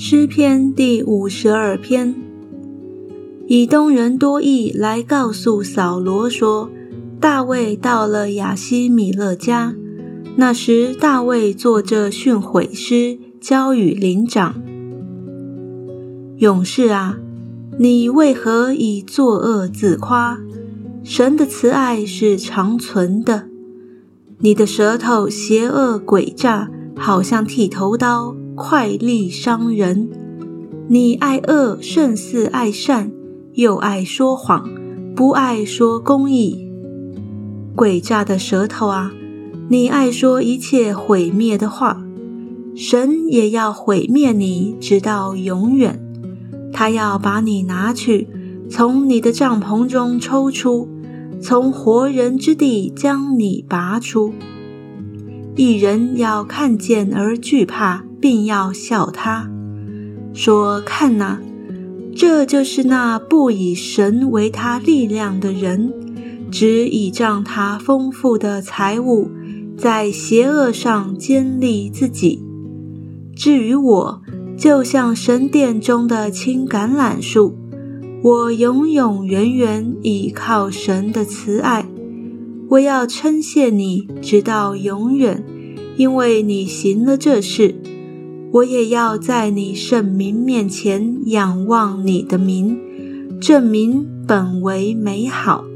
诗篇第五十二篇，以东人多益来告诉扫罗说，大卫到了亚西米勒家。那时，大卫作着训诲诗，交与灵长。勇士啊，你为何以作恶自夸？神的慈爱是长存的。你的舌头邪恶诡诈，好像剃头刀。快利伤人，你爱恶胜似爱善，又爱说谎，不爱说公义。诡诈的舌头啊，你爱说一切毁灭的话，神也要毁灭你，直到永远。他要把你拿去，从你的帐篷中抽出，从活人之地将你拔出。一人要看见而惧怕。并要笑他，说：“看哪，这就是那不以神为他力量的人，只倚仗他丰富的财物，在邪恶上坚立自己。至于我，就像神殿中的青橄榄树，我永永远远倚靠神的慈爱。我要称谢你，直到永远，因为你行了这事。”我也要在你圣名面前仰望你的名，证明本为美好。